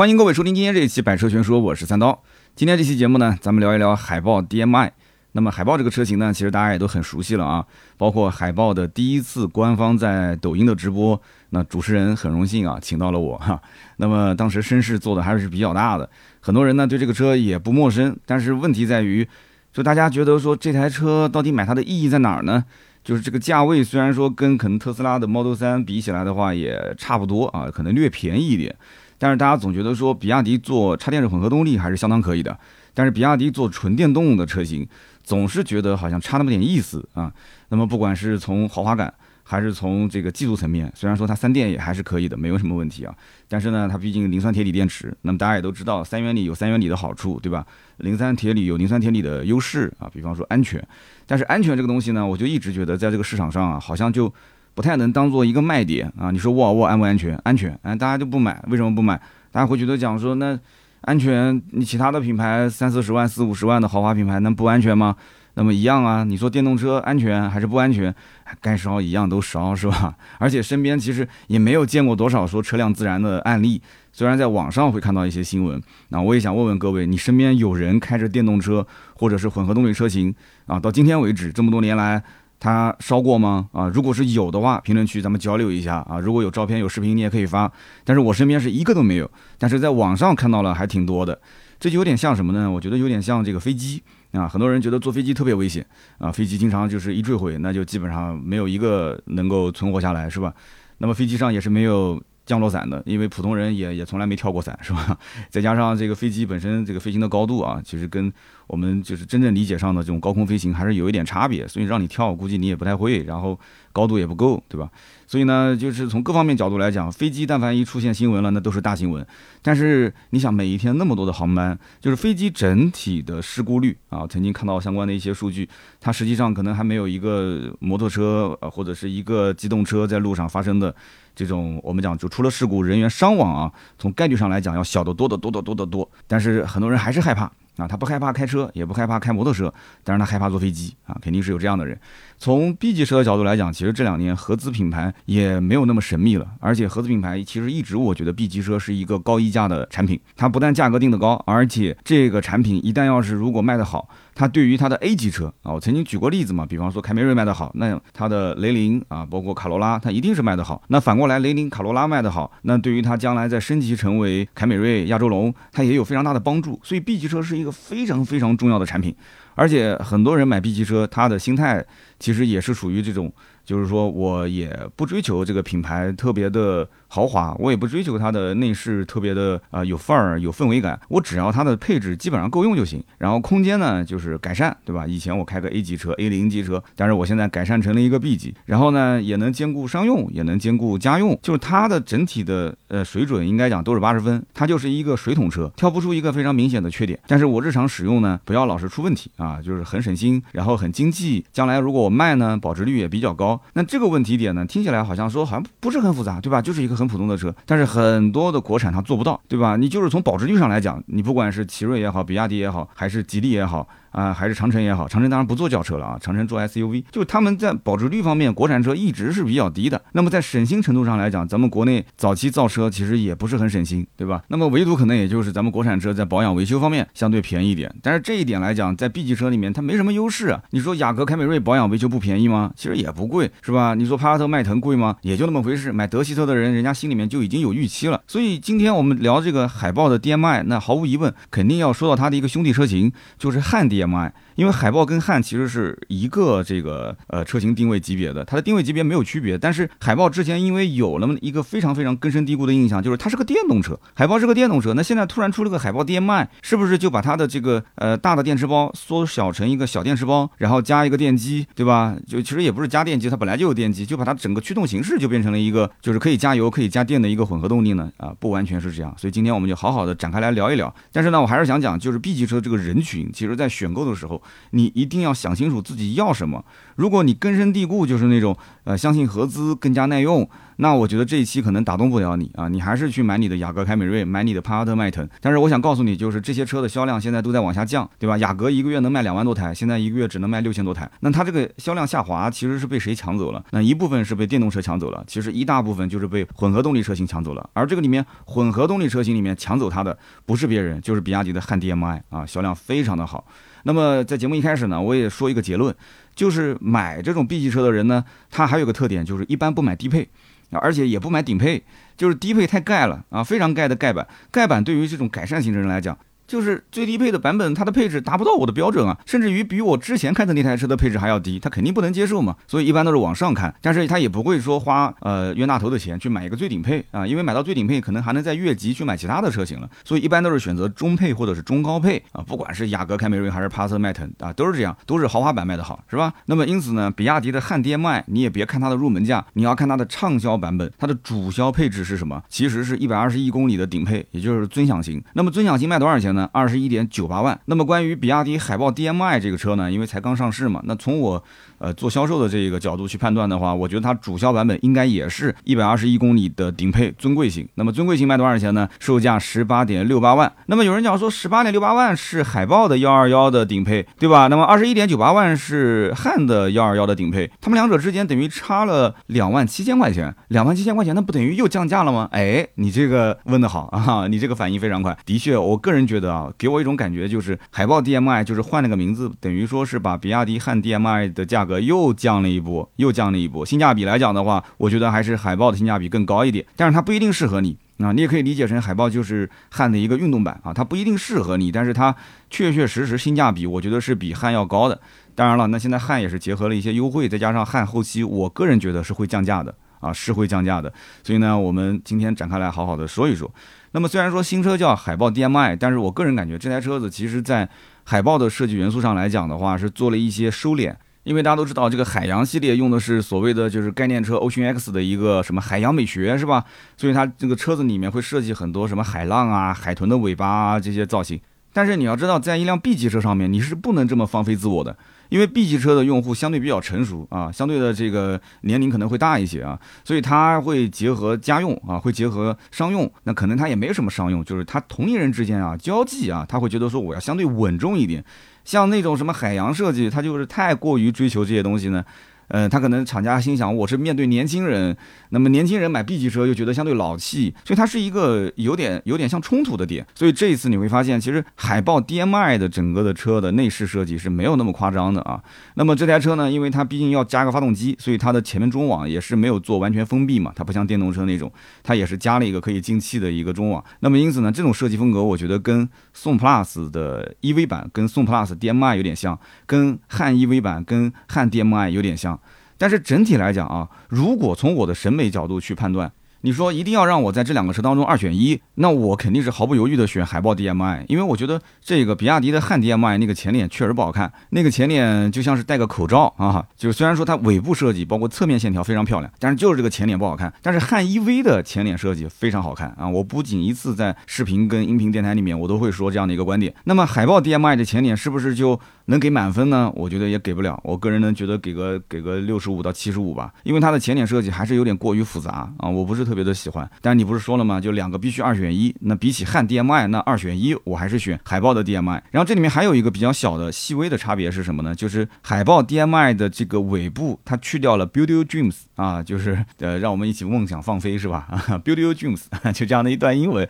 欢迎各位收听今天这一期《百车全说》，我是三刀。今天这期节目呢，咱们聊一聊海豹 DMI。那么海豹这个车型呢，其实大家也都很熟悉了啊，包括海豹的第一次官方在抖音的直播，那主持人很荣幸啊，请到了我哈。那么当时声势做的还是比较大的，很多人呢对这个车也不陌生。但是问题在于，就大家觉得说这台车到底买它的意义在哪儿呢？就是这个价位虽然说跟可能特斯拉的 Model 3比起来的话也差不多啊，可能略便宜一点。但是大家总觉得说，比亚迪做插电式混合动力还是相当可以的，但是比亚迪做纯电动的车型，总是觉得好像差那么点意思啊。那么不管是从豪华感，还是从这个技术层面，虽然说它三电也还是可以的，没有什么问题啊。但是呢，它毕竟磷酸铁锂电池，那么大家也都知道，三元锂有三元锂的好处，对吧？磷酸铁锂有磷酸铁锂的优势啊，比方说安全。但是安全这个东西呢，我就一直觉得在这个市场上啊，好像就。不太能当做一个卖点啊！你说沃尔沃安不安全？安全，哎，大家就不买，为什么不买？大家会觉得讲说，那安全，你其他的品牌三四十万、四五十万的豪华品牌，能不安全吗？那么一样啊！你说电动车安全还是不安全？该烧一样都烧，是吧？而且身边其实也没有见过多少说车辆自燃的案例，虽然在网上会看到一些新闻。那我也想问问各位，你身边有人开着电动车或者是混合动力车型啊？到今天为止，这么多年来。他烧过吗？啊，如果是有的话，评论区咱们交流一下啊。如果有照片有视频，你也可以发。但是我身边是一个都没有，但是在网上看到了还挺多的。这就有点像什么呢？我觉得有点像这个飞机啊。很多人觉得坐飞机特别危险啊，飞机经常就是一坠毁，那就基本上没有一个能够存活下来，是吧？那么飞机上也是没有。降落伞的，因为普通人也也从来没跳过伞，是吧？再加上这个飞机本身这个飞行的高度啊，其实跟我们就是真正理解上的这种高空飞行还是有一点差别，所以让你跳，估计你也不太会，然后高度也不够，对吧？所以呢，就是从各方面角度来讲，飞机但凡一出现新闻了，那都是大新闻。但是你想，每一天那么多的航班，就是飞机整体的事故率啊，曾经看到相关的一些数据，它实际上可能还没有一个摩托车或者是一个机动车在路上发生的。这种我们讲就出了事故，人员伤亡啊，从概率上来讲要小得多得多得多得多。但是很多人还是害怕啊，他不害怕开车，也不害怕开摩托车，但是他害怕坐飞机啊，肯定是有这样的人。从 B 级车的角度来讲，其实这两年合资品牌也没有那么神秘了，而且合资品牌其实一直我觉得 B 级车是一个高溢价的产品，它不但价格定得高，而且这个产品一旦要是如果卖得好。它对于它的 A 级车啊，我曾经举过例子嘛，比方说凯美瑞卖得好，那它的雷凌啊，包括卡罗拉，它一定是卖得好。那反过来，雷凌、卡罗拉卖得好，那对于它将来在升级成为凯美瑞、亚洲龙，它也有非常大的帮助。所以 B 级车是一个非常非常重要的产品，而且很多人买 B 级车，他的心态其实也是属于这种，就是说我也不追求这个品牌特别的。豪华，我也不追求它的内饰特别的啊有范儿有氛围感，我只要它的配置基本上够用就行。然后空间呢就是改善，对吧？以前我开个 A 级车 A 零级车，但是我现在改善成了一个 B 级，然后呢也能兼顾商用，也能兼顾家用，就是它的整体的呃水准应该讲都是八十分，它就是一个水桶车，挑不出一个非常明显的缺点。但是我日常使用呢，不要老是出问题啊，就是很省心，然后很经济，将来如果我卖呢，保值率也比较高。那这个问题点呢，听起来好像说好像不是很复杂，对吧？就是一个。很普通的车，但是很多的国产它做不到，对吧？你就是从保值率上来讲，你不管是奇瑞也好，比亚迪也好，还是吉利也好。啊，还是长城也好，长城当然不做轿车了啊，长城做 SUV，就他们在保值率方面，国产车一直是比较低的。那么在省心程度上来讲，咱们国内早期造车其实也不是很省心，对吧？那么唯独可能也就是咱们国产车在保养维修方面相对便宜一点。但是这一点来讲，在 B 级车里面它没什么优势啊。你说雅阁、凯美瑞保养维修不便宜吗？其实也不贵，是吧？你说帕萨特、迈腾贵吗？也就那么回事。买德系车的人，人家心里面就已经有预期了。所以今天我们聊这个海豹的 DMI，那毫无疑问肯定要说到它的一个兄弟车型，就是汉 d DMI。因为海豹跟汉其实是一个这个呃车型定位级别的，它的定位级别没有区别。但是海豹之前因为有了一个非常非常根深蒂固的印象，就是它是个电动车，海豹是个电动车。那现在突然出了个海豹 DM-i，是不是就把它的这个呃大的电池包缩小成一个小电池包，然后加一个电机，对吧？就其实也不是加电机，它本来就有电机，就把它整个驱动形式就变成了一个就是可以加油可以加电的一个混合动力呢？啊，不完全是这样。所以今天我们就好好的展开来聊一聊。但是呢，我还是想讲，就是 B 级车这个人群，其实在选购的时候。你一定要想清楚自己要什么。如果你根深蒂固就是那种呃相信合资更加耐用。那我觉得这一期可能打动不了你啊，你还是去买你的雅阁、凯美瑞，买你的帕萨特、迈腾。但是我想告诉你，就是这些车的销量现在都在往下降，对吧？雅阁一个月能卖两万多台，现在一个月只能卖六千多台。那它这个销量下滑，其实是被谁抢走了？那一部分是被电动车抢走了，其实一大部分就是被混合动力车型抢走了。而这个里面，混合动力车型里面抢走它的不是别人，就是比亚迪的汉 DM-i 啊，销量非常的好。那么在节目一开始呢，我也说一个结论，就是买这种 B 级车的人呢，他还有个特点，就是一般不买低配。而且也不买顶配，就是低配太盖了啊，非常盖的盖板。盖板对于这种改善型的人来讲。就是最低配的版本，它的配置达不到我的标准啊，甚至于比我之前开的那台车的配置还要低，它肯定不能接受嘛。所以一般都是往上看，但是他也不会说花呃冤大头的钱去买一个最顶配啊，因为买到最顶配可能还能再越级去买其他的车型了。所以一般都是选择中配或者是中高配啊，不管是雅阁、凯美瑞还是帕萨特、迈腾啊，都是这样，都是豪华版卖的好，是吧？那么因此呢，比亚迪的汉 DM-i 你也别看它的入门价，你要看它的畅销版本，它的主销配置是什么？其实是一百二十一公里的顶配，也就是尊享型。那么尊享型卖多少钱呢？二十一点九。八万。那么关于比亚迪海豹 DM-i 这个车呢，因为才刚上市嘛，那从我呃做销售的这个角度去判断的话，我觉得它主销版本应该也是一百二十一公里的顶配尊贵型。那么尊贵型卖多少钱呢？售价十八点六八万。那么有人讲说十八点六八万是海豹的幺二幺的顶配，对吧？那么二十一点九八万是汉的幺二幺的顶配，他们两者之间等于差了两万七千块钱，两万七千块钱，那不等于又降价了吗？哎，你这个问的好啊，你这个反应非常快。的确，我个人觉得啊，给我一种。感觉就是海豹 DM-i 就是换了个名字，等于说是把比亚迪汉 DM-i 的价格又降了一波，又降了一波。性价比来讲的话，我觉得还是海豹的性价比更高一点，但是它不一定适合你啊。你也可以理解成海豹就是汉的一个运动版啊，它不一定适合你，但是它确确实实性价比，我觉得是比汉要高的。当然了，那现在汉也是结合了一些优惠，再加上汉后期，我个人觉得是会降价的啊，是会降价的。所以呢，我们今天展开来好好的说一说。那么虽然说新车叫海豹 DM-i，但是我个人感觉这台车子其实在海豹的设计元素上来讲的话，是做了一些收敛。因为大家都知道，这个海洋系列用的是所谓的就是概念车 o 型 X 的一个什么海洋美学，是吧？所以它这个车子里面会设计很多什么海浪啊、海豚的尾巴啊这些造型。但是你要知道，在一辆 B 级车上面，你是不能这么放飞自我的。因为 B 级车的用户相对比较成熟啊，相对的这个年龄可能会大一些啊，所以它会结合家用啊，会结合商用。那可能它也没什么商用，就是它同龄人之间啊交际啊，他会觉得说我要相对稳重一点。像那种什么海洋设计，它就是太过于追求这些东西呢。呃，他可能厂家心想，我是面对年轻人，那么年轻人买 B 级车又觉得相对老气，所以它是一个有点有点像冲突的点。所以这一次你会发现，其实海豹 DM-i 的整个的车的内饰设计是没有那么夸张的啊。那么这台车呢，因为它毕竟要加个发动机，所以它的前面中网也是没有做完全封闭嘛，它不像电动车那种，它也是加了一个可以进气的一个中网。那么因此呢，这种设计风格我觉得跟宋 PLUS 的 EV 版、跟宋 PLUS DM-i 有点像，跟汉 EV 版、跟汉 DM-i 有点像。但是整体来讲啊，如果从我的审美角度去判断。你说一定要让我在这两个车当中二选一，那我肯定是毫不犹豫的选海豹 DM-i，因为我觉得这个比亚迪的汉 DM-i 那个前脸确实不好看，那个前脸就像是戴个口罩啊，就是虽然说它尾部设计包括侧面线条非常漂亮，但是就是这个前脸不好看。但是汉 EV 的前脸设计非常好看啊，我不仅一次在视频跟音频电台里面我都会说这样的一个观点。那么海豹 DM-i 的前脸是不是就能给满分呢？我觉得也给不了，我个人呢觉得给个给个六十五到七十五吧，因为它的前脸设计还是有点过于复杂啊，我不是。特别的喜欢，但你不是说了吗？就两个必须二选一。那比起汉 DM-i，那二选一，我还是选海豹的 DM-i。然后这里面还有一个比较小的、细微的差别是什么呢？就是海豹 DM-i 的这个尾部，它去掉了 Build Your Dreams 啊，就是呃，让我们一起梦想放飞，是吧？Build Your Dreams 就这样的一段英文。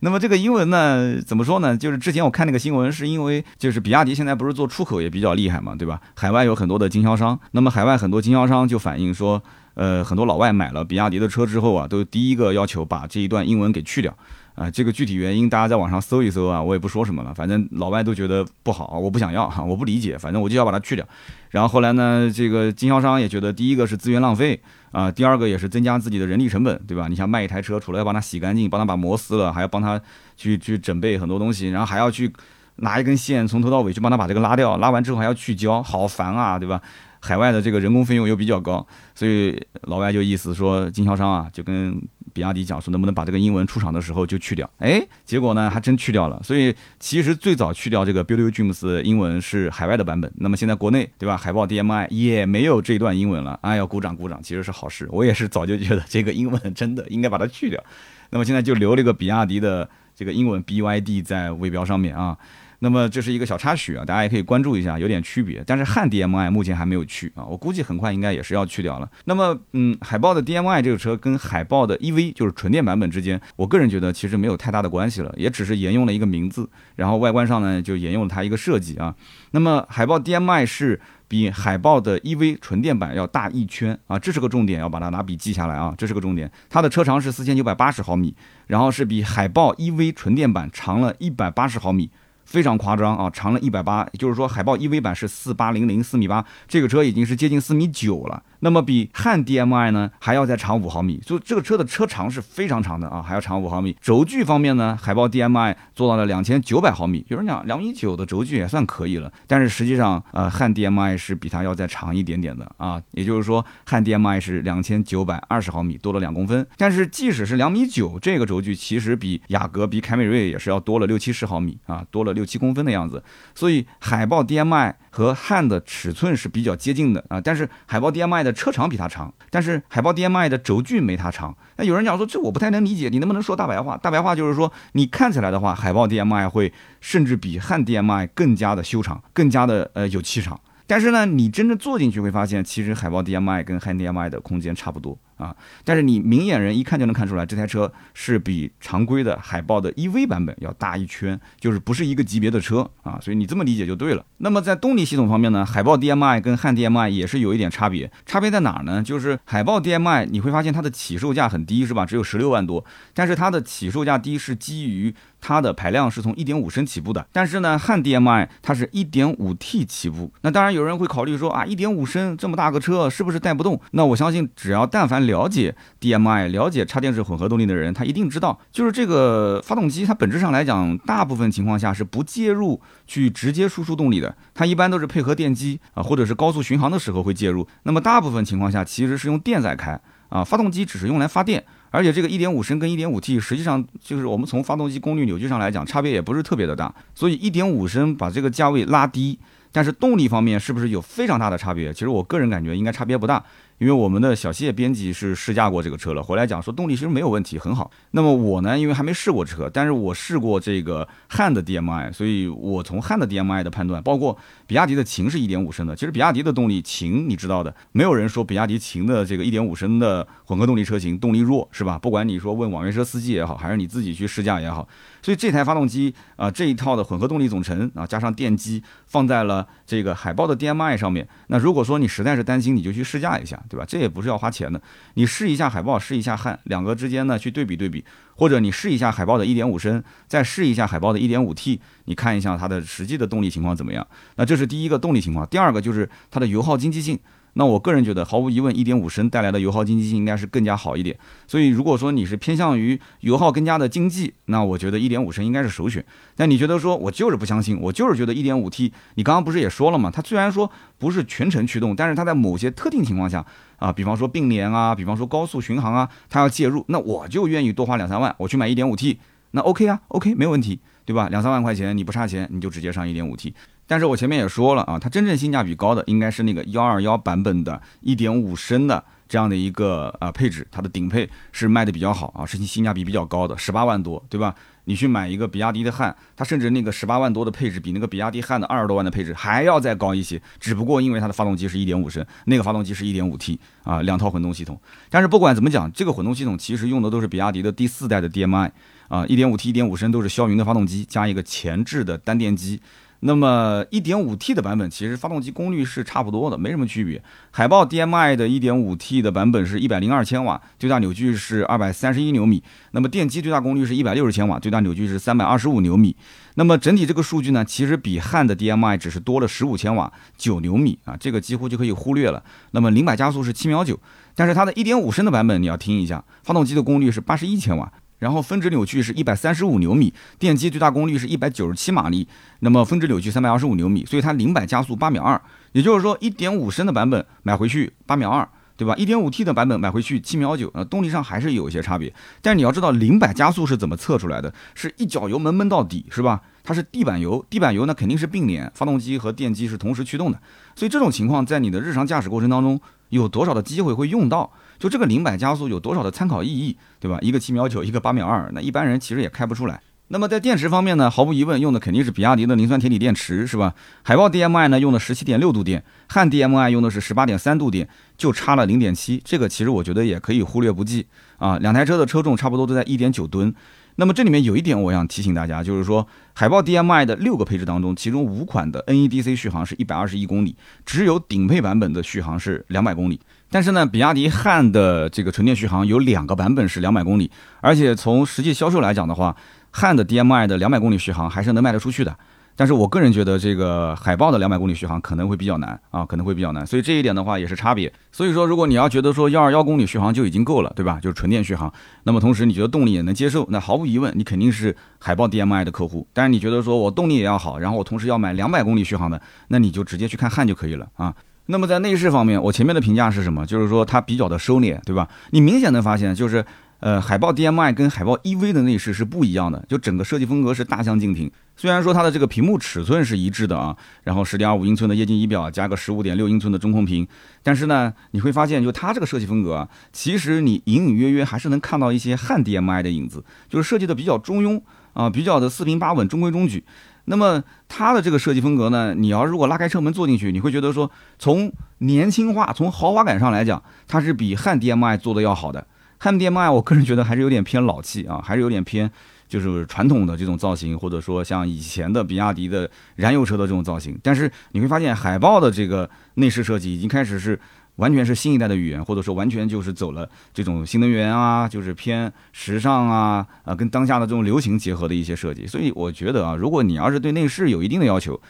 那么这个英文呢，怎么说呢？就是之前我看那个新闻，是因为就是比亚迪现在不是做出口也比较厉害嘛，对吧？海外有很多的经销商，那么海外很多经销商就反映说。呃，很多老外买了比亚迪的车之后啊，都第一个要求把这一段英文给去掉，啊，这个具体原因大家在网上搜一搜啊，我也不说什么了，反正老外都觉得不好，我不想要哈，我不理解，反正我就要把它去掉。然后后来呢，这个经销商也觉得，第一个是资源浪费啊，第二个也是增加自己的人力成本，对吧？你想卖一台车，除了要帮他洗干净，帮他把膜撕了，还要帮他去去准备很多东西，然后还要去拿一根线从头到尾去帮他把这个拉掉，拉完之后还要去胶，好烦啊，对吧？海外的这个人工费用又比较高，所以老外就意思说经销商啊就跟比亚迪讲说能不能把这个英文出厂的时候就去掉，哎，结果呢还真去掉了。所以其实最早去掉这个 Beauty Dreams 英文是海外的版本，那么现在国内对吧？海豹 DMI 也没有这段英文了，哎，要鼓掌鼓掌，其实是好事。我也是早就觉得这个英文真的应该把它去掉，那么现在就留了一个比亚迪的这个英文 BYD 在尾标上面啊。那么这是一个小插曲啊，大家也可以关注一下，有点区别。但是汉 DMI 目前还没有去啊，我估计很快应该也是要去掉了。那么，嗯，海豹的 DMI 这个车跟海豹的 EV 就是纯电版本之间，我个人觉得其实没有太大的关系了，也只是沿用了一个名字，然后外观上呢就沿用了它一个设计啊。那么海豹 DMI 是比海豹的 EV 纯电版要大一圈啊，这是个重点，要把它拿笔记下来啊，这是个重点。它的车长是四千九百八十毫米，然后是比海豹 EV 纯电版长了一百八十毫米。非常夸张啊，长了一百八，也就是说海豹 EV 版是四八零零四米八，这个车已经是接近四米九了。那么比汉 DMI 呢还要再长五毫米，就这个车的车长是非常长的啊，还要长五毫米。轴距方面呢，海豹 DMI 做到了两千九百毫米，有人讲两米九的轴距也算可以了，但是实际上呃汉 DMI 是比它要再长一点点的啊，也就是说汉 DMI 是两千九百二十毫米，多了两公分。但是即使是两米九这个轴距，其实比雅阁、比凯美瑞也是要多了六七十毫米啊，多了六七公分的样子。所以海豹 DMI 和汉的尺寸是比较接近的啊，但是海豹 DMI 的车长比它长，但是海豹 DMI 的轴距没它长。那有人讲说这我不太能理解，你能不能说大白话？大白话就是说，你看起来的话，海豹 DMI 会甚至比汉 DMI 更加的修长，更加的呃有气场。但是呢，你真正坐进去会发现，其实海豹 DMI 跟汉 DMI 的空间差不多。啊，但是你明眼人一看就能看出来，这台车是比常规的海豹的 EV 版本要大一圈，就是不是一个级别的车啊，所以你这么理解就对了。那么在动力系统方面呢，海豹 DMI 跟汉 DMI 也是有一点差别，差别在哪儿呢？就是海豹 DMI 你会发现它的起售价很低，是吧？只有十六万多，但是它的起售价低是基于它的排量是从一点五升起步的，但是呢，汉 DMI 它是一点五 T 起步。那当然有人会考虑说啊，一点五升这么大个车是不是带不动？那我相信只要但凡了解 DMI、了解插电式混合动力的人，他一定知道，就是这个发动机，它本质上来讲，大部分情况下是不介入去直接输出动力的，它一般都是配合电机啊，或者是高速巡航的时候会介入。那么大部分情况下其实是用电在开啊，发动机只是用来发电，而且这个1.5升跟 1.5T 实际上就是我们从发动机功率扭矩上来讲，差别也不是特别的大，所以1.5升把这个价位拉低，但是动力方面是不是有非常大的差别？其实我个人感觉应该差别不大。因为我们的小谢编辑是试驾过这个车了，回来讲说动力其实没有问题，很好。那么我呢，因为还没试过车，但是我试过这个汉的 DMI，所以我从汉的 DMI 的判断，包括比亚迪的秦是一点五升的，其实比亚迪的动力秦你知道的，没有人说比亚迪秦的这个一点五升的混合动力车型动力弱，是吧？不管你说问网约车司机也好，还是你自己去试驾也好，所以这台发动机啊，这一套的混合动力总成啊，加上电机放在了这个海豹的 DMI 上面。那如果说你实在是担心，你就去试驾一下。对吧？这也不是要花钱的，你试一下海豹，试一下汉，两个之间呢去对比对比，或者你试一下海豹的一点五升，再试一下海豹的一点五 T，你看一下它的实际的动力情况怎么样？那这是第一个动力情况，第二个就是它的油耗经济性。那我个人觉得，毫无疑问，1.5升带来的油耗经济性应该是更加好一点。所以，如果说你是偏向于油耗更加的经济，那我觉得1.5升应该是首选。但你觉得说我就是不相信，我就是觉得 1.5T，你刚刚不是也说了吗？它虽然说不是全程驱动，但是它在某些特定情况下啊，比方说并联啊，比方说高速巡航啊，它要介入，那我就愿意多花两三万，我去买 1.5T，那 OK 啊，OK 没问题，对吧？两三万块钱你不差钱，你就直接上 1.5T。但是我前面也说了啊，它真正性价比高的应该是那个幺二幺版本的1.5升的这样的一个呃配置，它的顶配是卖的比较好啊，是性价比比较高的，十八万多，对吧？你去买一个比亚迪的汉，它甚至那个十八万多的配置比那个比亚迪汉的二十多万的配置还要再高一些，只不过因为它的发动机是一点五升，那个发动机是一点五 T 啊，两套混动系统。但是不管怎么讲，这个混动系统其实用的都是比亚迪的第四代的 DMI 啊，一点五 T、一点五升都是骁云的发动机加一个前置的单电机。那么 1.5T 的版本其实发动机功率是差不多的，没什么区别。海豹 DMI 的 1.5T 的版本是102千瓦，最大扭矩是231牛米。那么电机最大功率是160千瓦，最大扭矩是325牛米。那么整体这个数据呢，其实比汉的 DMI 只是多了15千瓦，9牛米啊，这个几乎就可以忽略了。那么零百加速是7秒9，但是它的一.点五升的版本你要听一下，发动机的功率是81千瓦。然后峰值扭矩是一百三十五牛米，电机最大功率是一百九十七马力，那么峰值扭矩三百二十五牛米，所以它零百加速八秒二，也就是说一点五升的版本买回去八秒二。对吧？一点五 T 的版本买回去七秒九，呃，动力上还是有一些差别。但是你要知道，零百加速是怎么测出来的？是一脚油门闷到底，是吧？它是地板油，地板油那肯定是并联，发动机和电机是同时驱动的。所以这种情况在你的日常驾驶过程当中，有多少的机会会用到？就这个零百加速有多少的参考意义，对吧？一个七秒九，一个八秒二，那一般人其实也开不出来。那么在电池方面呢，毫无疑问用的肯定是比亚迪的磷酸铁锂电池，是吧？海豹 DM-i 呢用的十七点六度电，汉 DM-i 用的是十八点三度电，就差了零点七，这个其实我觉得也可以忽略不计啊。两台车的车重差不多都在一点九吨。那么这里面有一点我想提醒大家，就是说海豹 DM-i 的六个配置当中，其中五款的 NEDC 续航是一百二十一公里，只有顶配版本的续航是两百公里。但是呢，比亚迪汉的这个纯电续航有两个版本是两百公里，而且从实际销售来讲的话。汉的 DM-i 的两百公里续航还是能卖得出去的，但是我个人觉得这个海豹的两百公里续航可能会比较难啊，可能会比较难，所以这一点的话也是差别。所以说，如果你要觉得说幺二幺公里续航就已经够了，对吧？就是纯电续航，那么同时你觉得动力也能接受，那毫无疑问你肯定是海豹 DM-i 的客户。但是你觉得说我动力也要好，然后我同时要买两百公里续航的，那你就直接去看汉就可以了啊。那么在内饰方面，我前面的评价是什么？就是说它比较的收敛，对吧？你明显能发现就是。呃，海豹 DM-i 跟海豹 EV 的内饰是不一样的，就整个设计风格是大相径庭。虽然说它的这个屏幕尺寸是一致的啊，然后十点二五英寸的液晶仪表加个十五点六英寸的中控屏，但是呢，你会发现就它这个设计风格啊，其实你隐隐约约还是能看到一些汉 DM-i 的影子，就是设计的比较中庸啊，比较的四平八稳、中规中矩。那么它的这个设计风格呢，你要如果拉开车门坐进去，你会觉得说从年轻化、从豪华感上来讲，它是比汉 DM-i 做的要好的。汉 DM-i，我个人觉得还是有点偏老气啊，还是有点偏就是传统的这种造型，或者说像以前的比亚迪的燃油车的这种造型。但是你会发现，海豹的这个内饰设计已经开始是完全是新一代的语言，或者说完全就是走了这种新能源啊，就是偏时尚啊，啊，跟当下的这种流行结合的一些设计。所以我觉得啊，如果你要是对内饰有一定的要求，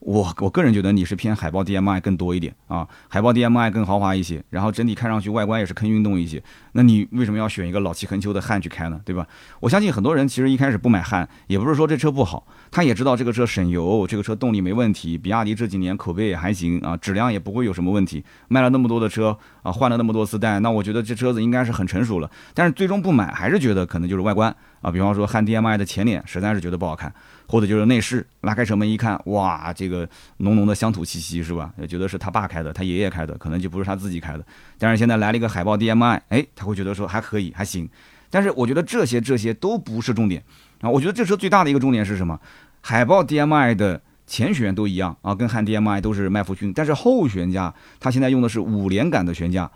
我我个人觉得你是偏海豹 DM-i 更多一点啊，海豹 DM-i 更豪华一些，然后整体看上去外观也是更运动一些。那你为什么要选一个老气横秋的汉去开呢？对吧？我相信很多人其实一开始不买汉，也不是说这车不好，他也知道这个车省油，这个车动力没问题，比亚迪这几年口碑也还行啊，质量也不会有什么问题。卖了那么多的车啊，换了那么多次代，那我觉得这车子应该是很成熟了。但是最终不买，还是觉得可能就是外观啊，比方说汉 DM-i 的前脸实在是觉得不好看。或者就是内饰，拉开车门一看，哇，这个浓浓的乡土气息是吧？也觉得是他爸开的，他爷爷开的，可能就不是他自己开的。但是现在来了一个海豹 DM-i，哎，他会觉得说还可以，还行。但是我觉得这些这些都不是重点啊。我觉得这车最大的一个重点是什么？海豹 DM-i 的前悬都一样啊，跟汉 DM-i 都是麦弗逊，但是后悬架它现在用的是五连杆的悬架，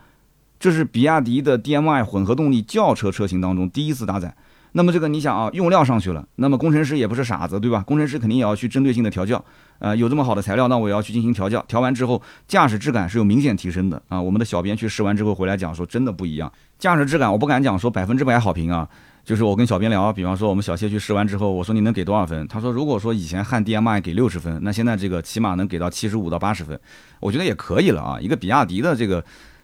这是比亚迪的 DM-i 混合动力轿车车型当中第一次搭载。那么这个你想啊，用料上去了，那么工程师也不是傻子，对吧？工程师肯定也要去针对性的调教，呃，有这么好的材料，那我要去进行调教，调完之后驾驶质感是有明显提升的啊。我们的小编去试完之后回来讲说，真的不一样，驾驶质感我不敢讲说百分之百好评啊，就是我跟小编聊，比方说我们小谢去试完之后，我说你能给多少分？他说如果说以前汉 DM-i 给六十分，那现在这个起码能给到七十五到八十分，我觉得也可以了啊。一个比亚迪的这个。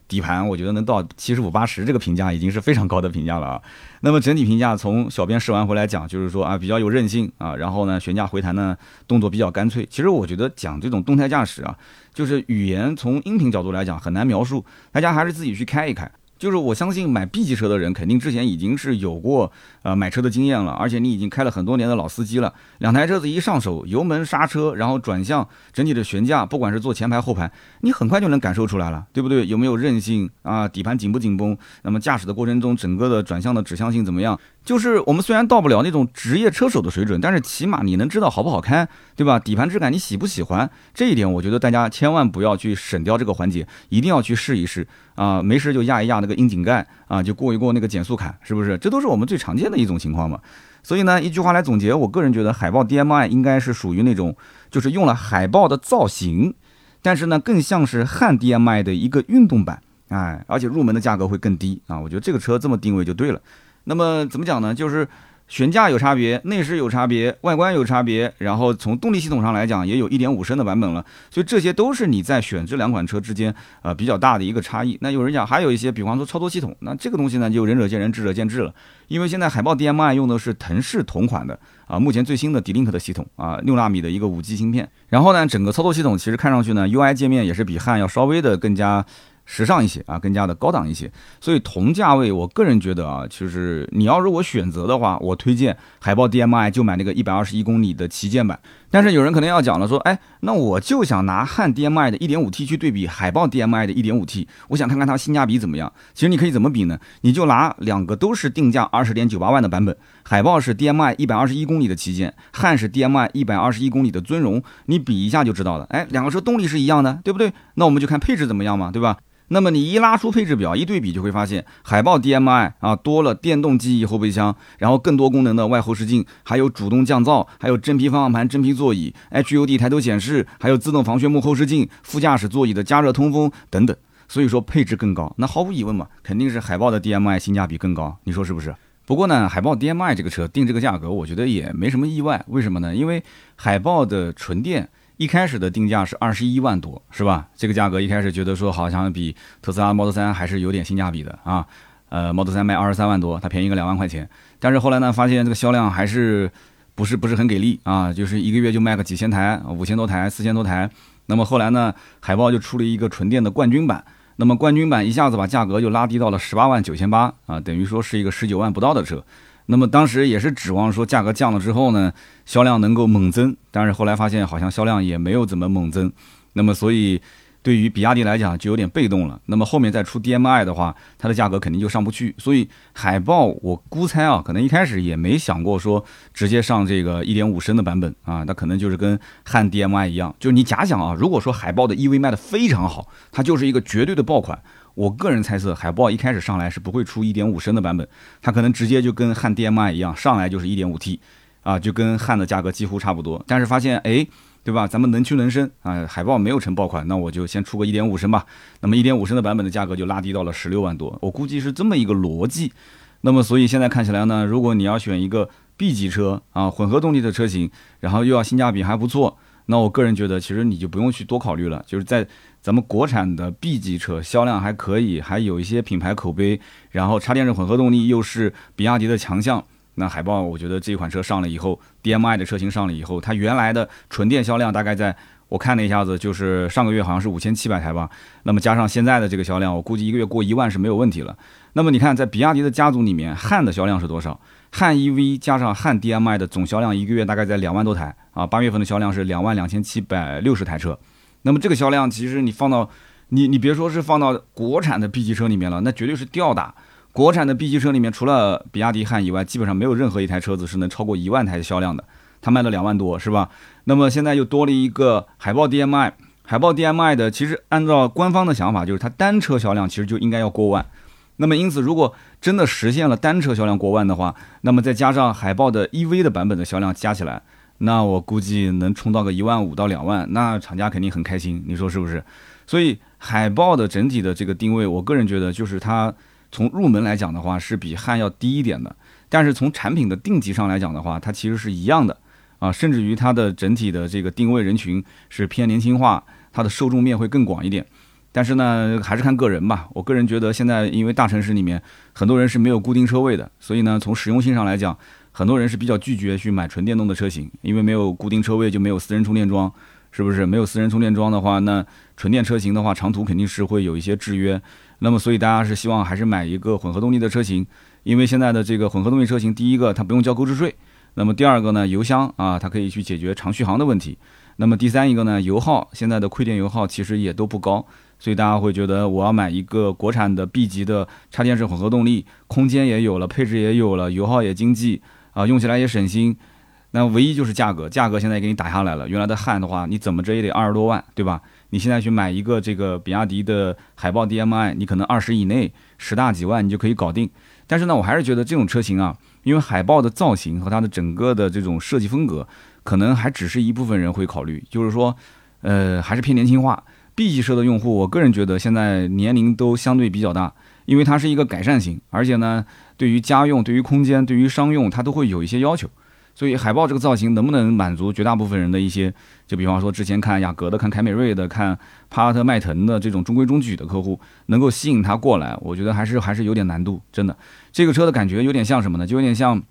底盘我觉得能到七十五八十这个评价已经是非常高的评价了啊。那么整体评价从小编试完回来讲，就是说啊比较有韧性啊，然后呢悬架回弹呢动作比较干脆。其实我觉得讲这种动态驾驶啊，就是语言从音频角度来讲很难描述，大家还是自己去开一开。就是我相信买 B 级车的人肯定之前已经是有过呃买车的经验了，而且你已经开了很多年的老司机了。两台车子一上手，油门刹车，然后转向，整体的悬架，不管是坐前排后排，你很快就能感受出来了，对不对？有没有韧性啊？底盘紧不紧绷？那么驾驶的过程中，整个的转向的指向性怎么样？就是我们虽然到不了那种职业车手的水准，但是起码你能知道好不好开，对吧？底盘质感你喜不喜欢？这一点我觉得大家千万不要去省掉这个环节，一定要去试一试啊！没事就压一压那个窨井盖啊，就过一过那个减速坎，是不是？这都是我们最常见的一种情况嘛。所以呢，一句话来总结，我个人觉得海豹 DM-i 应该是属于那种，就是用了海豹的造型，但是呢，更像是汉 DM-i 的一个运动版，哎，而且入门的价格会更低啊。我觉得这个车这么定位就对了。那么怎么讲呢？就是悬架有差别，内饰有差别，外观有差别，然后从动力系统上来讲，也有一点五升的版本了，所以这些都是你在选这两款车之间呃比较大的一个差异。那有人讲还有一些，比方说操作系统，那这个东西呢就仁者见仁，智者见智了。因为现在海豹 DM-i 用的是腾势同款的啊，目前最新的 D-Link 的系统啊，六纳米的一个五 G 芯片。然后呢，整个操作系统其实看上去呢，UI 界面也是比汉要稍微的更加。时尚一些啊，更加的高档一些，所以同价位，我个人觉得啊，就是你要如果选择的话，我推荐海豹 DM-i 就买那个一百二十一公里的旗舰版。但是有人可能要讲了，说，哎，那我就想拿汉 DM-i 的 1.5T 去对比海豹 DM-i 的 1.5T，我想看看它性价比怎么样。其实你可以怎么比呢？你就拿两个都是定价二十点九八万的版本，海豹是 DM-i 一百二十一公里的旗舰，汉是 DM-i 一百二十一公里的尊荣，你比一下就知道了。哎，两个车动力是一样的，对不对？那我们就看配置怎么样嘛，对吧？那么你一拉出配置表一对比，就会发现海豹 DM-i 啊多了电动记忆后备箱，然后更多功能的外后视镜，还有主动降噪，还有真皮方向盘、真皮座椅、HUD 抬头显示，还有自动防眩目后视镜、副驾驶座椅的加热通风等等。所以说配置更高，那毫无疑问嘛，肯定是海豹的 DM-i 性价比更高，你说是不是？不过呢，海豹 DM-i 这个车定这个价格，我觉得也没什么意外。为什么呢？因为海豹的纯电。一开始的定价是二十一万多，是吧？这个价格一开始觉得说好像比特斯拉 Model 3还是有点性价比的啊。呃，Model 3卖二十三万多，它便宜个两万块钱。但是后来呢，发现这个销量还是不是不是很给力啊，就是一个月就卖个几千台，五千多台，四千多台。那么后来呢，海豹就出了一个纯电的冠军版，那么冠军版一下子把价格就拉低到了十八万九千八啊，等于说是一个十九万不到的车。那么当时也是指望说价格降了之后呢，销量能够猛增，但是后来发现好像销量也没有怎么猛增。那么所以对于比亚迪来讲就有点被动了。那么后面再出 DM-i 的话，它的价格肯定就上不去。所以海豹我估猜啊，可能一开始也没想过说直接上这个1.5升的版本啊，那可能就是跟汉 DM-i 一样，就是你假想啊，如果说海豹的 EV 卖的非常好，它就是一个绝对的爆款。我个人猜测，海豹一开始上来是不会出1.5升的版本，它可能直接就跟汉 DM-i 一样，上来就是 1.5T，啊，就跟汉的价格几乎差不多。但是发现，哎，对吧？咱们能屈能伸啊，海豹没有成爆款，那我就先出个1.5升吧。那么1.5升的版本的价格就拉低到了16万多，我估计是这么一个逻辑。那么所以现在看起来呢，如果你要选一个 B 级车啊，混合动力的车型，然后又要性价比还不错，那我个人觉得其实你就不用去多考虑了，就是在。咱们国产的 B 级车销量还可以，还有一些品牌口碑，然后插电式混合动力又是比亚迪的强项。那海豹，我觉得这款车上了以后，DM-i 的车型上了以后，它原来的纯电销量大概在我看了一下子，就是上个月好像是五千七百台吧。那么加上现在的这个销量，我估计一个月过一万是没有问题了。那么你看，在比亚迪的家族里面，汉的销量是多少？汉 EV 加上汉 DM-i 的总销量一个月大概在两万多台啊。八月份的销量是两万两千七百六十台车。那么这个销量，其实你放到你你别说是放到国产的 B 级车里面了，那绝对是吊打。国产的 B 级车里面，除了比亚迪汉以外，基本上没有任何一台车子是能超过一万台销量的。它卖了两万多，是吧？那么现在又多了一个海豹 DM-i，海豹 DM-i 的，其实按照官方的想法，就是它单车销量其实就应该要过万。那么因此，如果真的实现了单车销量过万的话，那么再加上海豹的 EV 的版本的销量加起来。那我估计能冲到个一万五到两万，那厂家肯定很开心，你说是不是？所以海豹的整体的这个定位，我个人觉得就是它从入门来讲的话是比汉要低一点的，但是从产品的定级上来讲的话，它其实是一样的啊，甚至于它的整体的这个定位人群是偏年轻化，它的受众面会更广一点。但是呢，还是看个人吧。我个人觉得现在因为大城市里面很多人是没有固定车位的，所以呢，从实用性上来讲。很多人是比较拒绝去买纯电动的车型，因为没有固定车位就没有私人充电桩，是不是？没有私人充电桩的话，那纯电车型的话，长途肯定是会有一些制约。那么，所以大家是希望还是买一个混合动力的车型，因为现在的这个混合动力车型，第一个它不用交购置税，那么第二个呢，油箱啊，它可以去解决长续航的问题。那么第三一个呢，油耗现在的亏电油耗其实也都不高，所以大家会觉得我要买一个国产的 B 级的插电式混合动力，空间也有了，配置也有了，油耗也经济。啊，用起来也省心，那唯一就是价格，价格现在给你打下来了。原来的汉的话，你怎么着也得二十多万，对吧？你现在去买一个这个比亚迪的海豹 DM-i，你可能二十以内，十大几万你就可以搞定。但是呢，我还是觉得这种车型啊，因为海豹的造型和它的整个的这种设计风格，可能还只是一部分人会考虑，就是说，呃，还是偏年轻化。B 级车的用户，我个人觉得现在年龄都相对比较大。因为它是一个改善型，而且呢，对于家用、对于空间、对于商用，它都会有一些要求。所以海豹这个造型能不能满足绝大部分人的一些，就比方说之前看雅阁的、看凯美瑞的、看帕萨特、迈腾的这种中规中矩的客户，能够吸引他过来，我觉得还是还是有点难度。真的，这个车的感觉有点像什么呢？就有点像，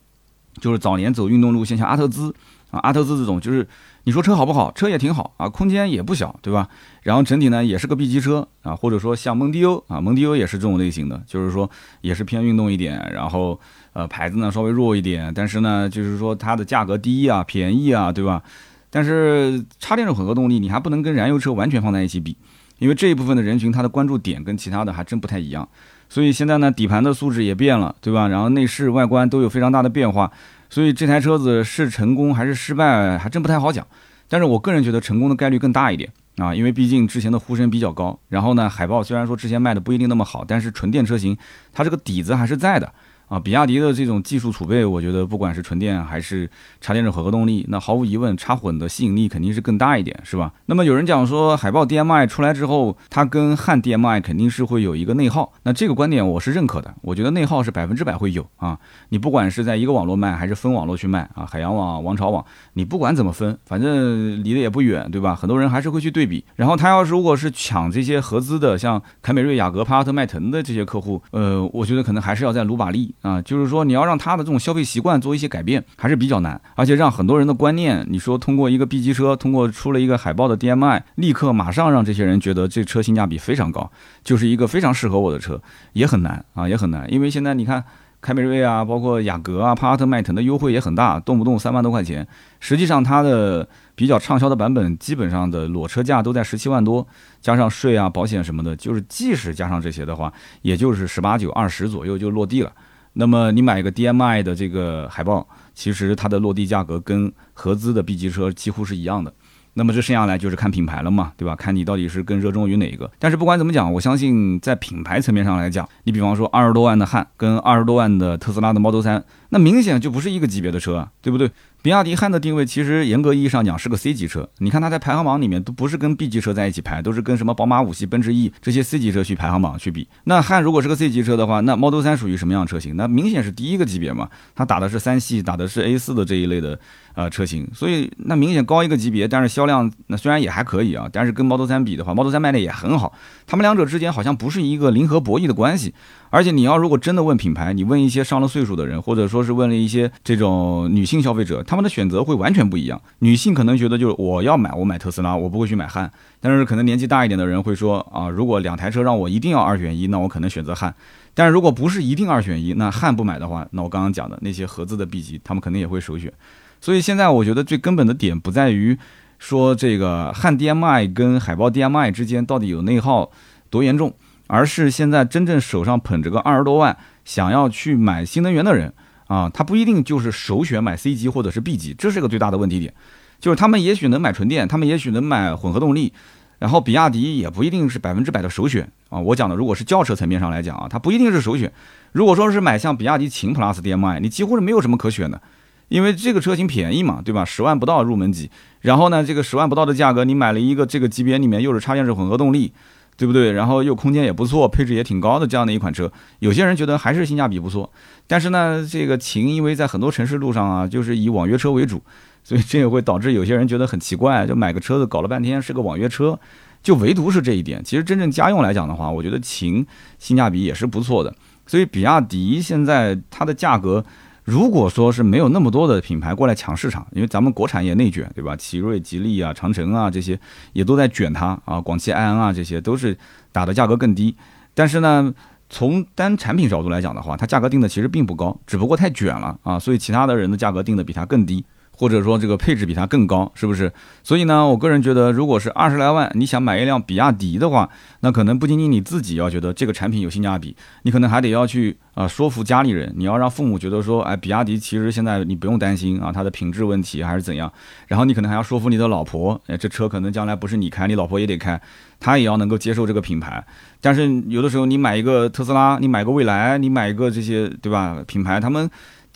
就是早年走运动路线，像阿特兹啊，阿特兹这种，就是你说车好不好？车也挺好啊，空间也不小，对吧？然后整体呢也是个 B 级车啊，或者说像蒙迪欧啊，蒙迪欧也是这种类型的，就是说也是偏运动一点，然后。呃，牌子呢稍微弱一点，但是呢，就是说它的价格低啊，便宜啊，对吧？但是插电式混合动力，你还不能跟燃油车完全放在一起比，因为这一部分的人群他的关注点跟其他的还真不太一样。所以现在呢，底盘的素质也变了，对吧？然后内饰外观都有非常大的变化，所以这台车子是成功还是失败，还真不太好讲。但是我个人觉得成功的概率更大一点啊，因为毕竟之前的呼声比较高。然后呢，海豹虽然说之前卖的不一定那么好，但是纯电车型它这个底子还是在的。啊，比亚迪的这种技术储备，我觉得不管是纯电还是插电式混合动力，那毫无疑问，插混的吸引力肯定是更大一点，是吧？那么有人讲说，海豹 DMI 出来之后，它跟汉 DMI 肯定是会有一个内耗，那这个观点我是认可的。我觉得内耗是百分之百会有啊，你不管是在一个网络卖还是分网络去卖啊，海洋网、王朝网，你不管怎么分，反正离得也不远，对吧？很多人还是会去对比。然后他要是如果是抢这些合资的，像凯美瑞、雅阁、帕萨特、迈腾的这些客户，呃，我觉得可能还是要在努把力。啊，就是说你要让他的这种消费习惯做一些改变，还是比较难，而且让很多人的观念，你说通过一个 B 级车，通过出了一个海豹的 DMI，立刻马上让这些人觉得这车性价比非常高，就是一个非常适合我的车，也很难啊，也很难，因为现在你看凯美瑞啊，包括雅阁啊、帕萨特、迈腾的优惠也很大，动不动三万多块钱，实际上它的比较畅销的版本，基本上的裸车价都在十七万多，加上税啊、保险什么的，就是即使加上这些的话，也就是十八九、二十左右就落地了。那么你买一个 DMI 的这个海豹，其实它的落地价格跟合资的 B 级车几乎是一样的。那么这剩下来就是看品牌了嘛，对吧？看你到底是更热衷于哪一个。但是不管怎么讲，我相信在品牌层面上来讲，你比方说二十多万的汉跟二十多万的特斯拉的 Model 3，那明显就不是一个级别的车啊，对不对？比亚迪汉的定位其实严格意义上讲是个 C 级车，你看它在排行榜里面都不是跟 B 级车在一起排，都是跟什么宝马五系、奔驰 E 这些 C 级车去排行榜去比。那汉如果是个 C 级车的话，那 Model 3属于什么样车型？那明显是第一个级别嘛，它打的是三系，打的是 A 四的这一类的呃车型，所以那明显高一个级别，但是销量那虽然也还可以啊，但是跟 Model 3比的话，Model 3卖的也很好，他们两者之间好像不是一个零和博弈的关系。而且你要如果真的问品牌，你问一些上了岁数的人，或者说是问了一些这种女性消费者，他们的选择会完全不一样。女性可能觉得就是我要买，我买特斯拉，我不会去买汉。但是可能年纪大一点的人会说啊，如果两台车让我一定要二选一，那我可能选择汉。但是如果不是一定二选一，那汉不买的话，那我刚刚讲的那些合资的 B 级，他们肯定也会首选。所以现在我觉得最根本的点不在于说这个汉 DMI 跟海豹 DMI 之间到底有内耗多严重。而是现在真正手上捧着个二十多万，想要去买新能源的人啊，他不一定就是首选买 C 级或者是 B 级，这是个最大的问题点。就是他们也许能买纯电，他们也许能买混合动力，然后比亚迪也不一定是百分之百的首选啊。我讲的如果是轿车层面上来讲啊，它不一定是首选。如果说是买像比亚迪秦 PLUS DM-i，你几乎是没有什么可选的，因为这个车型便宜嘛，对吧？十万不到入门级，然后呢，这个十万不到的价格，你买了一个这个级别里面又是插电式混合动力。对不对？然后又空间也不错，配置也挺高的这样的一款车，有些人觉得还是性价比不错。但是呢，这个秦因为在很多城市路上啊，就是以网约车为主，所以这也会导致有些人觉得很奇怪，就买个车子搞了半天是个网约车，就唯独是这一点。其实真正家用来讲的话，我觉得秦性价比也是不错的。所以比亚迪现在它的价格。如果说是没有那么多的品牌过来抢市场，因为咱们国产也内卷，对吧？奇瑞、吉利啊、长城啊这些也都在卷它啊，广汽埃安啊这些都是打的价格更低。但是呢，从单产品角度来讲的话，它价格定的其实并不高，只不过太卷了啊，所以其他的人的价格定的比它更低。或者说这个配置比它更高，是不是？所以呢，我个人觉得，如果是二十来万，你想买一辆比亚迪的话，那可能不仅仅你自己要觉得这个产品有性价比，你可能还得要去啊说服家里人，你要让父母觉得说，哎，比亚迪其实现在你不用担心啊，它的品质问题还是怎样。然后你可能还要说服你的老婆，哎，这车可能将来不是你开，你老婆也得开，她也要能够接受这个品牌。但是有的时候你买一个特斯拉，你买个蔚来，你买一个这些，对吧？品牌他们。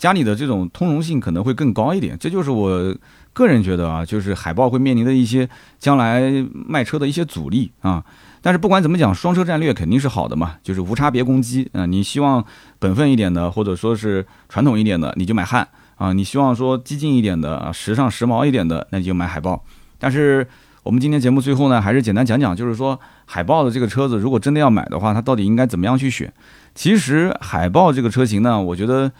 家里的这种通融性可能会更高一点。这就是我个人觉得啊，就是海豹会面临的一些将来卖车的一些阻力啊。但是不管怎么讲，双车战略肯定是好的嘛，就是无差别攻击啊。你希望本分一点的，或者说是传统一点的，你就买汉啊；你希望说激进一点的，时尚时髦一点的，那你就买海豹。但是我们今天节目最后呢，还是简单讲讲，就是说海豹的这个车子，如果真的要买的话，它到底应该怎么样去选？其实海豹这个车型呢，我觉得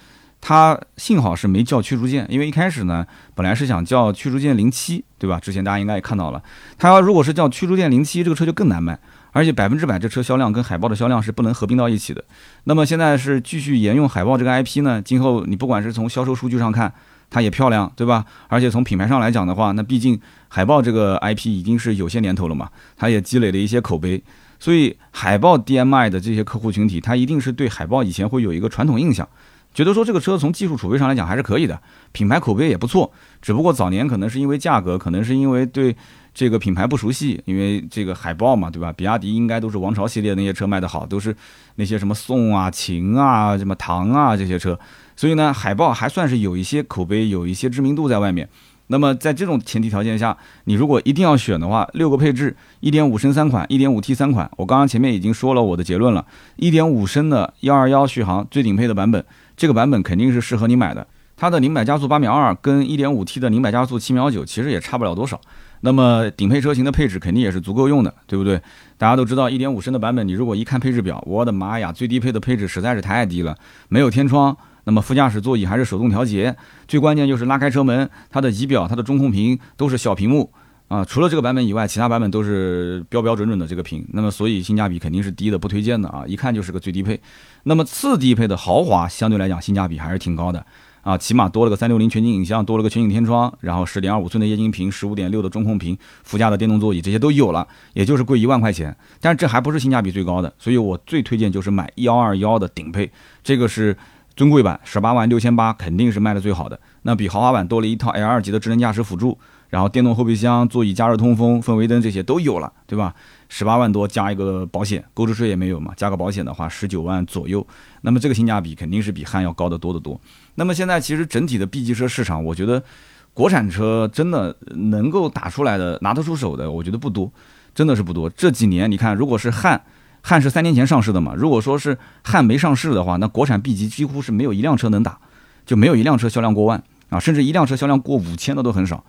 它幸好是没叫驱逐舰，因为一开始呢，本来是想叫驱逐舰零七，对吧？之前大家应该也看到了，它如果是叫驱逐舰零七，这个车就更难卖。而且百分之百这车销量跟海豹的销量是不能合并到一起的。那么现在是继续沿用海豹这个 IP 呢？今后你不管是从销售数据上看，它也漂亮，对吧？而且从品牌上来讲的话，那毕竟海豹这个 IP 已经是有些年头了嘛，它也积累了一些口碑。所以海豹 DMI 的这些客户群体，他一定是对海豹以前会有一个传统印象，觉得说这个车从技术储备上来讲还是可以的，品牌口碑也不错。只不过早年可能是因为价格，可能是因为对。这个品牌不熟悉，因为这个海豹嘛，对吧？比亚迪应该都是王朝系列那些车卖的好，都是那些什么宋啊、秦啊、什么唐啊这些车，所以呢，海豹还算是有一些口碑、有一些知名度在外面。那么在这种前提条件下，你如果一定要选的话，六个配置，一点五升三款，一点五 T 三款，我刚刚前面已经说了我的结论了，一点五升的幺二幺续航最顶配的版本，这个版本肯定是适合你买的。它的零百加速八秒二，跟一点五 T 的零百加速七秒九，其实也差不了多少。那么顶配车型的配置肯定也是足够用的，对不对？大家都知道，一点五升的版本，你如果一看配置表，我的妈呀，最低配的配置实在是太低了，没有天窗，那么副驾驶座椅还是手动调节，最关键就是拉开车门，它的仪表、它的中控屏都是小屏幕啊。除了这个版本以外，其他版本都是标标准准的这个屏，那么所以性价比肯定是低的，不推荐的啊，一看就是个最低配。那么次低配的豪华，相对来讲性价比还是挺高的。啊，起码多了个三六零全景影像，多了个全景天窗，然后十点二五寸的液晶屏，十五点六的中控屏，副驾的电动座椅，这些都有了，也就是贵一万块钱。但是这还不是性价比最高的，所以我最推荐就是买幺二幺的顶配，这个是尊贵版，十八万六千八，肯定是卖的最好的。那比豪华版多了一套 L 二级的智能驾驶辅助，然后电动后备箱、座椅加热通风、氛围灯这些都有了，对吧？十八万多加一个保险，购置税也没有嘛，加个保险的话十九万左右，那么这个性价比肯定是比汉要高得多得多。那么现在其实整体的 B 级车市场，我觉得国产车真的能够打出来的、拿得出手的，我觉得不多，真的是不多。这几年你看，如果是汉，汉是三年前上市的嘛，如果说是汉没上市的话，那国产 B 级几乎是没有一辆车能打，就没有一辆车销量过万啊，甚至一辆车销量过五千的都很少。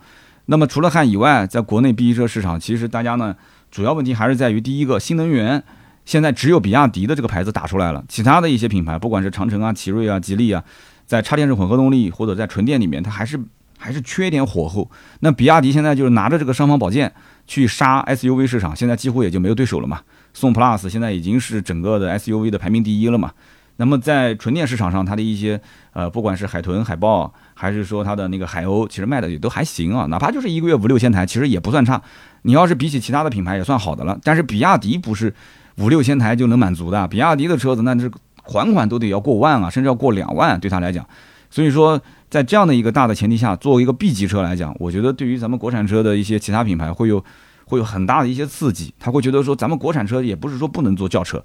那么除了汉以外，在国内 B 级车市场，其实大家呢。主要问题还是在于第一个新能源，现在只有比亚迪的这个牌子打出来了，其他的一些品牌，不管是长城啊、奇瑞啊、吉利啊，在插电式混合动力或者在纯电里面，它还是还是缺点火候。那比亚迪现在就是拿着这个尚方宝剑去杀 SUV 市场，现在几乎也就没有对手了嘛。宋 Plus 现在已经是整个的 SUV 的排名第一了嘛。那么在纯电市场上，它的一些呃，不管是海豚、海豹，还是说它的那个海鸥，其实卖的也都还行啊，哪怕就是一个月五六千台，其实也不算差。你要是比起其他的品牌，也算好的了。但是比亚迪不是五六千台就能满足的，比亚迪的车子那是款款都得要过万啊，甚至要过两万，对他来讲。所以说，在这样的一个大的前提下，作为一个 B 级车来讲，我觉得对于咱们国产车的一些其他品牌会有会有很大的一些刺激，他会觉得说，咱们国产车也不是说不能做轿车。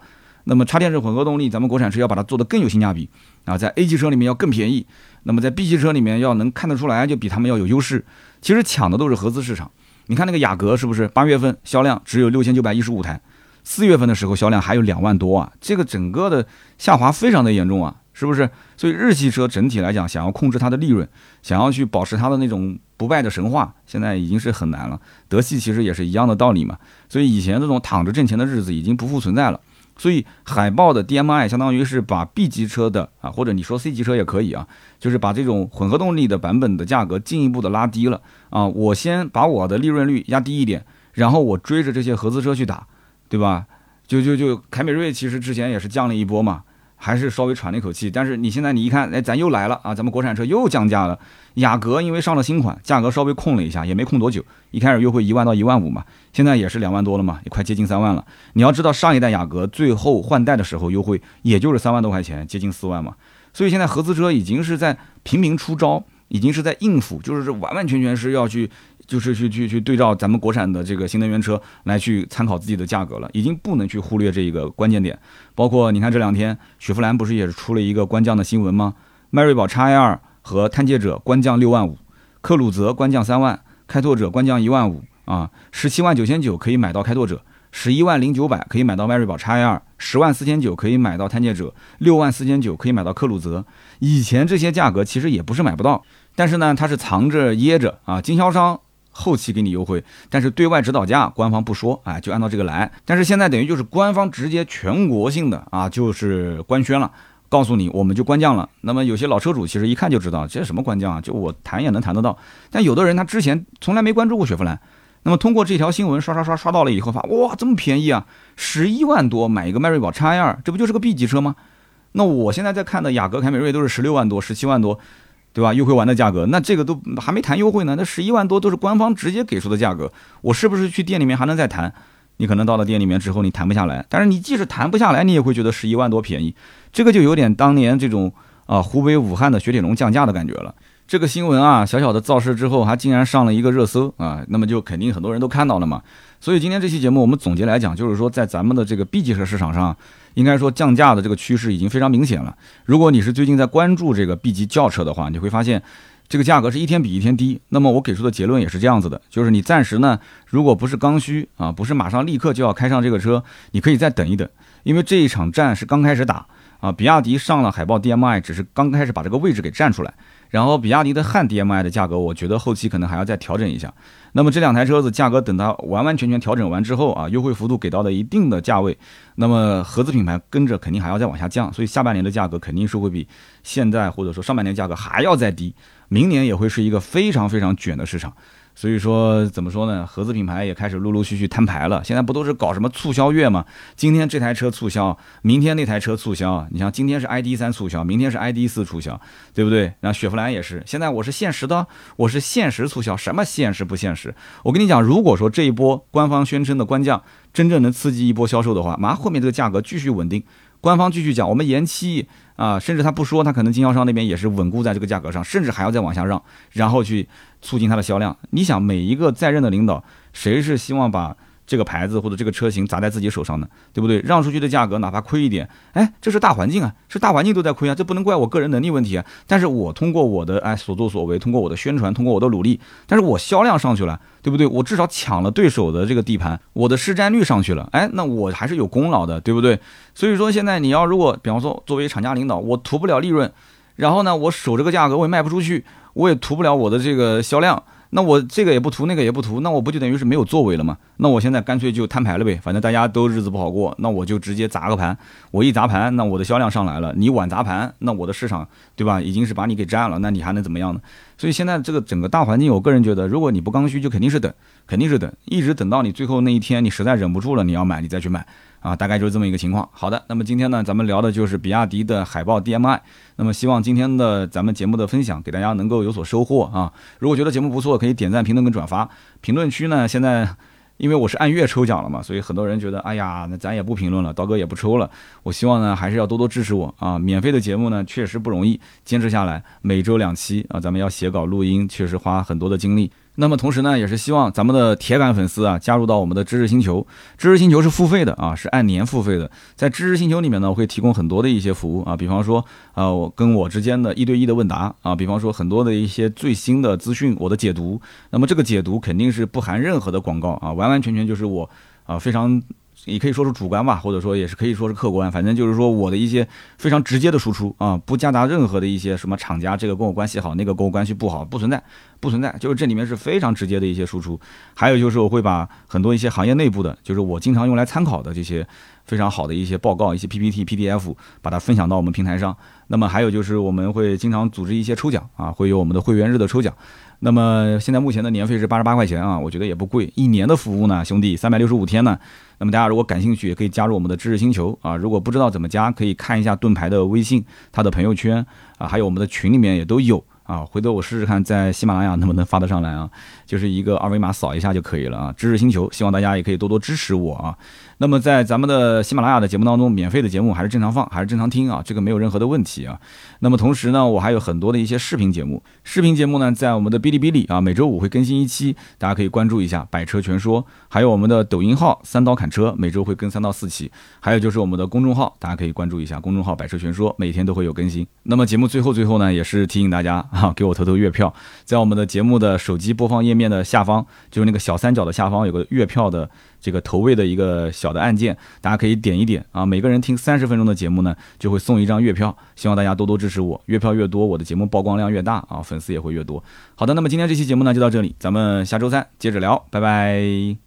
那么插电式混合动力，咱们国产车要把它做得更有性价比啊，在 A 级车里面要更便宜，那么在 B 级车里面要能看得出来，就比他们要有优势。其实抢的都是合资市场。你看那个雅阁是不是？八月份销量只有六千九百一十五台，四月份的时候销量还有两万多啊，这个整个的下滑非常的严重啊，是不是？所以日系车整体来讲，想要控制它的利润，想要去保持它的那种不败的神话，现在已经是很难了。德系其实也是一样的道理嘛。所以以前这种躺着挣钱的日子已经不复存在了。所以海豹的 DMI 相当于是把 B 级车的啊，或者你说 C 级车也可以啊，就是把这种混合动力的版本的价格进一步的拉低了啊。我先把我的利润率压低一点，然后我追着这些合资车去打，对吧？就就就凯美瑞其实之前也是降了一波嘛。还是稍微喘了一口气，但是你现在你一看，哎，咱又来了啊！咱们国产车又降价了。雅阁因为上了新款，价格稍微控了一下，也没控多久。一开始优惠一万到一万五嘛，现在也是两万多了嘛，也快接近三万了。你要知道，上一代雅阁最后换代的时候优惠也就是三万多块钱，接近四万嘛。所以现在合资车已经是在频频出招，已经是在应付，就是完完全全是要去。就是去去去对照咱们国产的这个新能源车来去参考自己的价格了，已经不能去忽略这一个关键点。包括你看这两天雪佛兰不是也是出了一个官降的新闻吗？迈锐宝 XL 和探界者官降六万五，克鲁泽官降三万，开拓者官降一万五啊，十七万九千九可以买到开拓者，十一万零九百可以买到迈锐宝 XL，十万四千九可以买到探界者，六万四千九可以买到克鲁泽。以前这些价格其实也不是买不到，但是呢，它是藏着掖着啊，经销商。后期给你优惠，但是对外指导价官方不说，哎，就按照这个来。但是现在等于就是官方直接全国性的啊，就是官宣了，告诉你我们就官降了。那么有些老车主其实一看就知道这是什么官降啊，就我谈也能谈得到。但有的人他之前从来没关注过雪佛兰，那么通过这条新闻刷刷刷刷到了以后，发哇这么便宜啊，十一万多买一个迈锐宝 XL，这不就是个 B 级车吗？那我现在在看的雅阁、凯美瑞都是十六万多、十七万多。对吧？优惠完的价格，那这个都还没谈优惠呢，那十一万多都是官方直接给出的价格，我是不是去店里面还能再谈？你可能到了店里面之后，你谈不下来。但是你即使谈不下来，你也会觉得十一万多便宜，这个就有点当年这种啊湖北武汉的雪铁龙降价的感觉了。这个新闻啊，小小的造势之后，还竟然上了一个热搜啊，那么就肯定很多人都看到了嘛。所以今天这期节目，我们总结来讲，就是说在咱们的这个 B 级车市场上。应该说降价的这个趋势已经非常明显了。如果你是最近在关注这个 B 级轿车的话，你会发现这个价格是一天比一天低。那么我给出的结论也是这样子的，就是你暂时呢，如果不是刚需啊，不是马上立刻就要开上这个车，你可以再等一等，因为这一场战是刚开始打啊。比亚迪上了海豹 DMI，只是刚开始把这个位置给占出来。然后比亚迪的汉 DMI 的价格，我觉得后期可能还要再调整一下。那么这两台车子价格等它完完全全调整完之后啊，优惠幅度给到了一定的价位，那么合资品牌跟着肯定还要再往下降，所以下半年的价格肯定是会比现在或者说上半年价格还要再低，明年也会是一个非常非常卷的市场。所以说，怎么说呢？合资品牌也开始陆陆续续摊牌了。现在不都是搞什么促销月吗？今天这台车促销，明天那台车促销。你像今天是 ID 三促销，明天是 ID 四促销，对不对？那雪佛兰也是。现在我是限时的，我是限时促销。什么限时不限时？我跟你讲，如果说这一波官方宣称的官降真正能刺激一波销售的话，马上后面这个价格继续稳定。官方继续讲，我们延期啊，甚至他不说，他可能经销商那边也是稳固在这个价格上，甚至还要再往下让，然后去促进它的销量。你想，每一个在任的领导，谁是希望把？这个牌子或者这个车型砸在自己手上呢，对不对？让出去的价格哪怕亏一点，哎，这是大环境啊，是大环境都在亏啊，这不能怪我个人能力问题啊。但是我通过我的哎所作所为，通过我的宣传，通过我的努力，但是我销量上去了，对不对？我至少抢了对手的这个地盘，我的市占率上去了，哎，那我还是有功劳的，对不对？所以说现在你要如果比方说作为厂家领导，我图不了利润，然后呢，我守这个价格我也卖不出去，我也图不了我的这个销量。那我这个也不图，那个也不图，那我不就等于是没有作为了吗？那我现在干脆就摊牌了呗，反正大家都日子不好过，那我就直接砸个盘。我一砸盘，那我的销量上来了。你晚砸盘，那我的市场，对吧？已经是把你给占了，那你还能怎么样呢？所以现在这个整个大环境，我个人觉得，如果你不刚需，就肯定是等，肯定是等，一直等到你最后那一天，你实在忍不住了，你要买，你再去买。啊，大概就是这么一个情况。好的，那么今天呢，咱们聊的就是比亚迪的海豹 DMI。那么希望今天的咱们节目的分享给大家能够有所收获啊。如果觉得节目不错，可以点赞、评论跟转发。评论区呢，现在因为我是按月抽奖了嘛，所以很多人觉得，哎呀，那咱也不评论了，刀哥也不抽了。我希望呢，还是要多多支持我啊。免费的节目呢，确实不容易坚持下来，每周两期啊，咱们要写稿录音，确实花很多的精力。那么同时呢，也是希望咱们的铁杆粉丝啊，加入到我们的知识星球。知识星球是付费的啊，是按年付费的。在知识星球里面呢，我会提供很多的一些服务啊，比方说啊，我跟我之间的一对一的问答啊，比方说很多的一些最新的资讯，我的解读。那么这个解读肯定是不含任何的广告啊，完完全全就是我啊非常。也可以说是主观吧，或者说也是可以说是客观，反正就是说我的一些非常直接的输出啊，不夹杂任何的一些什么厂家这个跟我关系好，那个跟我关系不好，不存在，不存在，就是这里面是非常直接的一些输出。还有就是我会把很多一些行业内部的，就是我经常用来参考的这些非常好的一些报告、一些 PPT、PDF，把它分享到我们平台上。那么还有就是我们会经常组织一些抽奖啊，会有我们的会员日的抽奖。那么现在目前的年费是八十八块钱啊，我觉得也不贵。一年的服务呢，兄弟，三百六十五天呢。那么大家如果感兴趣，也可以加入我们的知识星球啊。如果不知道怎么加，可以看一下盾牌的微信，他的朋友圈啊，还有我们的群里面也都有啊，回头我试试看在喜马拉雅能不能发得上来啊，就是一个二维码扫一下就可以了啊。知识星球，希望大家也可以多多支持我啊。那么在咱们的喜马拉雅的节目当中，免费的节目还是正常放，还是正常听啊，这个没有任何的问题啊。那么同时呢，我还有很多的一些视频节目，视频节目呢在我们的哔哩哔哩啊，每周五会更新一期，大家可以关注一下《百车全说》，还有我们的抖音号“三刀砍车”，每周会更三到四期，还有就是我们的公众号，大家可以关注一下公众号“百车全说”，每天都会有更新。那么节目最后最后呢，也是提醒大家啊，给我投投月票，在我们的节目的手机播放页面的下方，就是那个小三角的下方有个月票的。这个投喂的一个小的按键，大家可以点一点啊。每个人听三十分钟的节目呢，就会送一张月票。希望大家多多支持我，月票越多，我的节目曝光量越大啊，粉丝也会越多。好的，那么今天这期节目呢就到这里，咱们下周三接着聊，拜拜。